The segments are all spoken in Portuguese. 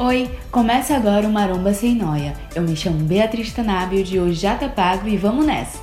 Oi, começa agora o Maromba Sem Noia. Eu me chamo Beatriz Tanábio, de hoje já tá pago e vamos nessa!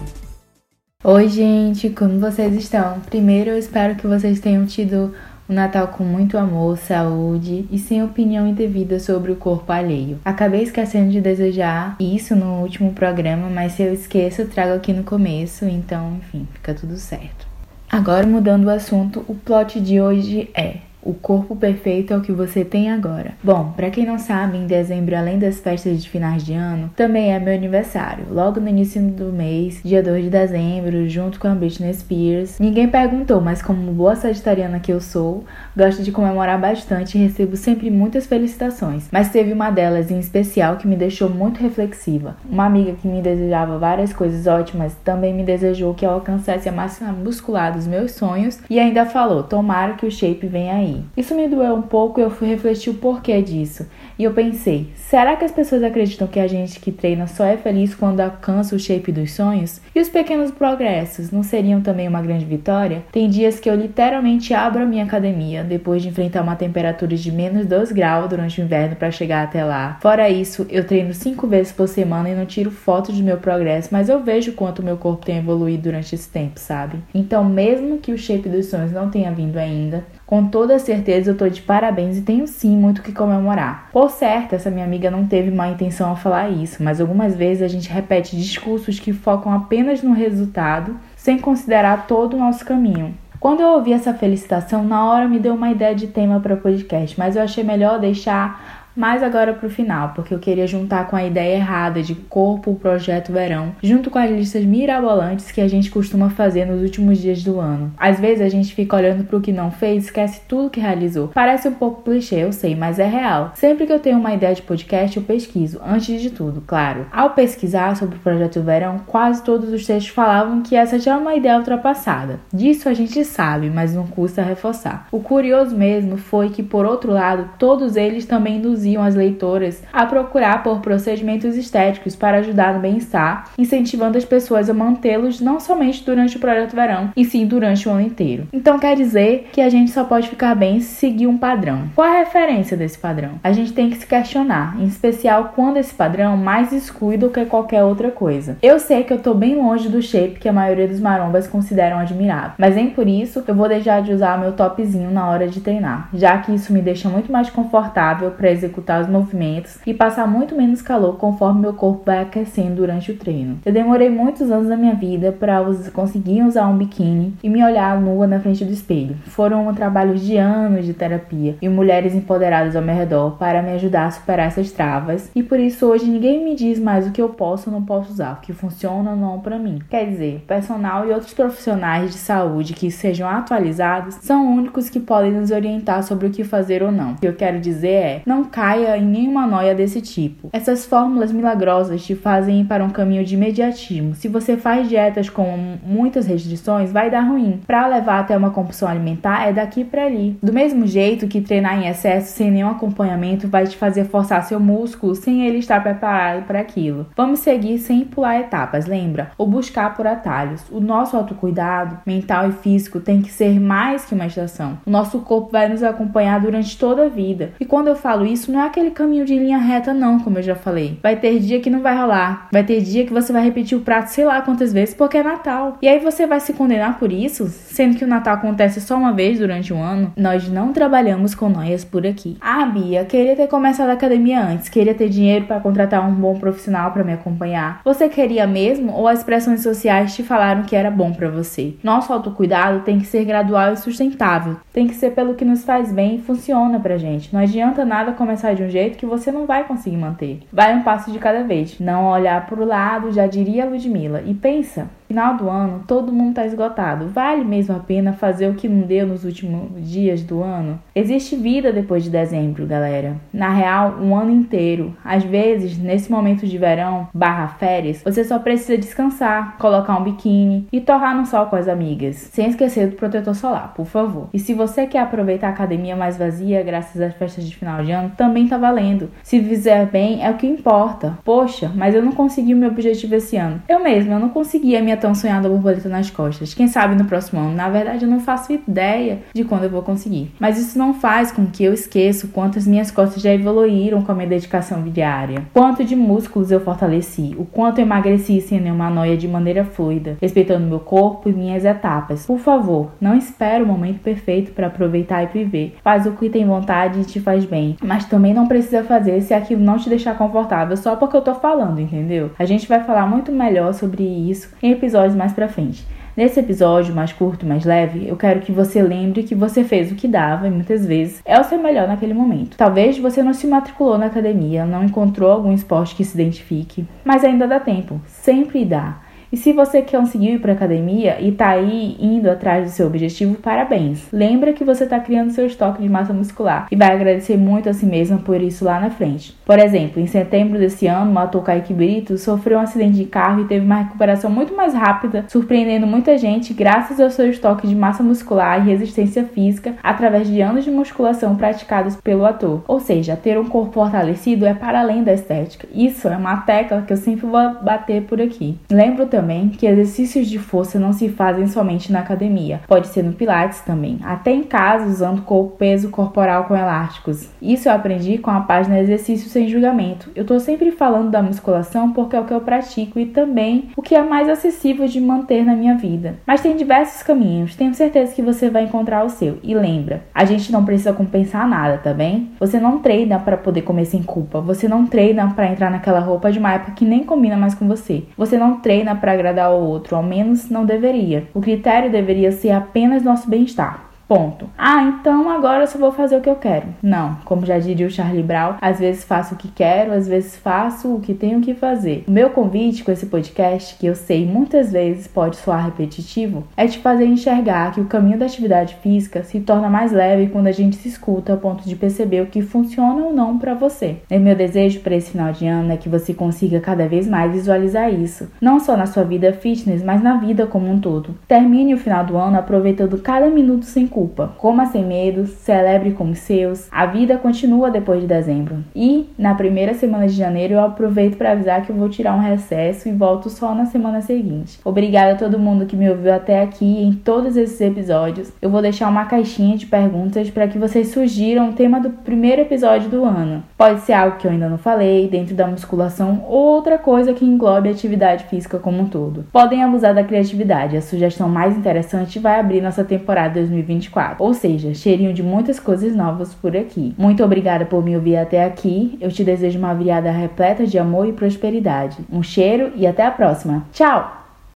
Oi, gente, como vocês estão? Primeiro, eu espero que vocês tenham tido um Natal com muito amor, saúde e sem opinião indevida sobre o corpo alheio. Acabei esquecendo de desejar isso no último programa, mas se eu esqueço, trago aqui no começo, então, enfim, fica tudo certo. Agora, mudando o assunto, o plot de hoje é o corpo perfeito é o que você tem agora. Bom, para quem não sabe, em dezembro, além das festas de finais de ano, também é meu aniversário. Logo no início do mês, dia 2 de dezembro, junto com a Britney Spears. Ninguém perguntou, mas como boa sagitariana que eu sou, gosto de comemorar bastante e recebo sempre muitas felicitações. Mas teve uma delas em especial que me deixou muito reflexiva. Uma amiga que me desejava várias coisas ótimas também me desejou que eu alcançasse a massa muscular dos meus sonhos e ainda falou: "Tomara que o shape venha aí". Isso me doeu um pouco e eu fui refletir o porquê disso. E eu pensei, será que as pessoas acreditam que a gente que treina só é feliz quando alcança o shape dos sonhos? E os pequenos progressos não seriam também uma grande vitória? Tem dias que eu literalmente abro a minha academia depois de enfrentar uma temperatura de menos 2 graus durante o inverno para chegar até lá. Fora isso, eu treino 5 vezes por semana e não tiro fotos do meu progresso, mas eu vejo quanto meu corpo tem evoluído durante esse tempo, sabe? Então, mesmo que o shape dos sonhos não tenha vindo ainda, com toda certeza eu tô de parabéns e tenho sim muito que comemorar. Por certo, essa minha amiga não teve má intenção ao falar isso, mas algumas vezes a gente repete discursos que focam apenas no resultado, sem considerar todo o nosso caminho. Quando eu ouvi essa felicitação, na hora me deu uma ideia de tema para podcast, mas eu achei melhor deixar mais agora pro final, porque eu queria juntar com a ideia errada de corpo o projeto verão, junto com as listas mirabolantes que a gente costuma fazer nos últimos dias do ano. Às vezes a gente fica olhando pro que não fez esquece tudo que realizou. Parece um pouco clichê, eu sei, mas é real. Sempre que eu tenho uma ideia de podcast, eu pesquiso, antes de tudo, claro. Ao pesquisar sobre o projeto verão, quase todos os textos falavam que essa já é uma ideia ultrapassada. Disso a gente sabe, mas não custa reforçar. O curioso mesmo foi que, por outro lado, todos eles também nos induziam as leitoras a procurar por procedimentos estéticos para ajudar no bem-estar, incentivando as pessoas a mantê-los não somente durante o projeto verão, e sim durante o ano inteiro. Então quer dizer que a gente só pode ficar bem se seguir um padrão. Qual a referência desse padrão? A gente tem que se questionar, em especial quando esse padrão mais exclui do que qualquer outra coisa. Eu sei que eu tô bem longe do shape que a maioria dos marombas consideram admirável, mas nem por isso eu vou deixar de usar meu topzinho na hora de treinar, já que isso me deixa muito mais confortável para executar executar os movimentos e passar muito menos calor conforme meu corpo vai aquecendo durante o treino. Eu demorei muitos anos da minha vida para conseguir usar um biquíni e me olhar nua na frente do espelho. Foram trabalhos de anos de terapia e mulheres empoderadas ao meu redor para me ajudar a superar essas travas e por isso hoje ninguém me diz mais o que eu posso ou não posso usar, o que funciona ou não para mim. Quer dizer, personal e outros profissionais de saúde que sejam atualizados são únicos que podem nos orientar sobre o que fazer ou não. O que eu quero dizer é, não caia em nenhuma noia desse tipo. Essas fórmulas milagrosas te fazem ir para um caminho de imediatismo. Se você faz dietas com muitas restrições, vai dar ruim. Para levar até uma compulsão alimentar é daqui para ali. Do mesmo jeito que treinar em excesso sem nenhum acompanhamento vai te fazer forçar seu músculo sem ele estar preparado para aquilo. Vamos seguir sem pular etapas, lembra? Ou buscar por atalhos. O nosso autocuidado mental e físico tem que ser mais que uma estação. O nosso corpo vai nos acompanhar durante toda a vida. E quando eu falo isso, não é aquele caminho de linha reta, não, como eu já falei. Vai ter dia que não vai rolar. Vai ter dia que você vai repetir o prato sei lá quantas vezes porque é Natal. E aí você vai se condenar por isso, sendo que o Natal acontece só uma vez durante um ano. Nós não trabalhamos com noias por aqui. Ah, Bia, queria ter começado a academia antes, queria ter dinheiro para contratar um bom profissional para me acompanhar. Você queria mesmo ou as pressões sociais te falaram que era bom para você? Nosso autocuidado tem que ser gradual e sustentável. Tem que ser pelo que nos faz bem e funciona pra gente. Não adianta nada começar de um jeito que você não vai conseguir manter. Vai um passo de cada vez. Não olhar para o lado, já diria Ludmilla. E pensa, Final do ano, todo mundo está esgotado. Vale mesmo a pena fazer o que não deu nos últimos dias do ano? Existe vida depois de dezembro, galera. Na real, um ano inteiro. Às vezes, nesse momento de verão, barra férias, você só precisa descansar, colocar um biquíni e torrar no sol com as amigas. Sem esquecer do protetor solar, por favor. E se você quer aproveitar a academia mais vazia, graças às festas de final de ano, também tá valendo. Se fizer bem, é o que importa. Poxa, mas eu não consegui o meu objetivo esse ano. Eu mesma, eu não consegui a minha minha tão sonhada borboleta nas costas. Quem sabe no próximo ano? Na verdade, eu não faço ideia de quando eu vou conseguir. Mas isso não faz com que eu esqueça o quanto as minhas costas já evoluíram com a minha dedicação diária. Quanto de músculos eu fortaleci, o quanto eu emagreci sem nenhuma noia de maneira fluida, respeitando meu corpo e minhas etapas. Por favor, não espere o momento perfeito para aproveitar e viver. Faz o que tem vontade e te faz bem. Mas também não precisa fazer se aquilo não te deixar confortável só porque eu tô falando, entendeu? A gente vai falar muito melhor sobre isso em episódios mais pra frente. Nesse episódio mais curto, mais leve, eu quero que você lembre que você fez o que dava e muitas vezes é o seu melhor naquele momento. Talvez você não se matriculou na academia, não encontrou algum esporte que se identifique, mas ainda dá tempo, sempre dá. E se você conseguiu ir para academia e tá aí indo atrás do seu objetivo, parabéns. Lembra que você tá criando seu estoque de massa muscular e vai agradecer muito a si mesma por isso lá na frente. Por exemplo, em setembro desse ano, o ator Kaique Brito sofreu um acidente de carro e teve uma recuperação muito mais rápida, surpreendendo muita gente graças ao seu estoque de massa muscular e resistência física através de anos de musculação praticados pelo ator. Ou seja, ter um corpo fortalecido é para além da estética. Isso é uma tecla que eu sempre vou bater por aqui. Lembro também também que exercícios de força não se fazem somente na academia, pode ser no Pilates também, até em casa usando o peso corporal com elásticos. Isso eu aprendi com a página Exercícios Sem Julgamento. Eu tô sempre falando da musculação porque é o que eu pratico e também o que é mais acessível de manter na minha vida. Mas tem diversos caminhos, tenho certeza que você vai encontrar o seu. E lembra, a gente não precisa compensar nada, tá bem? Você não treina para poder comer sem culpa, você não treina para entrar naquela roupa de uma época que nem combina mais com você. Você não treina para agradar ao outro, ao menos não deveria. O critério deveria ser apenas nosso bem-estar. Ponto. Ah, então agora eu só vou fazer o que eu quero. Não, como já diria o Charlie Brown, às vezes faço o que quero, às vezes faço o que tenho que fazer. O meu convite com esse podcast, que eu sei muitas vezes pode soar repetitivo, é te fazer enxergar que o caminho da atividade física se torna mais leve quando a gente se escuta a ponto de perceber o que funciona ou não para você. E meu desejo para esse final de ano é que você consiga cada vez mais visualizar isso, não só na sua vida fitness, mas na vida como um todo. Termine o final do ano aproveitando cada minuto sem culpa. Coma sem medo, celebre com os seus. A vida continua depois de dezembro. E na primeira semana de janeiro eu aproveito para avisar que eu vou tirar um recesso e volto só na semana seguinte. Obrigada a todo mundo que me ouviu até aqui em todos esses episódios. Eu vou deixar uma caixinha de perguntas para que vocês sugiram o tema do primeiro episódio do ano. Pode ser algo que eu ainda não falei, dentro da musculação ou outra coisa que englobe a atividade física como um todo. Podem abusar da criatividade. A sugestão mais interessante vai abrir nossa temporada 2020 2024. Ou seja, cheirinho de muitas coisas novas por aqui. Muito obrigada por me ouvir até aqui. Eu te desejo uma virada repleta de amor e prosperidade. Um cheiro e até a próxima. Tchau!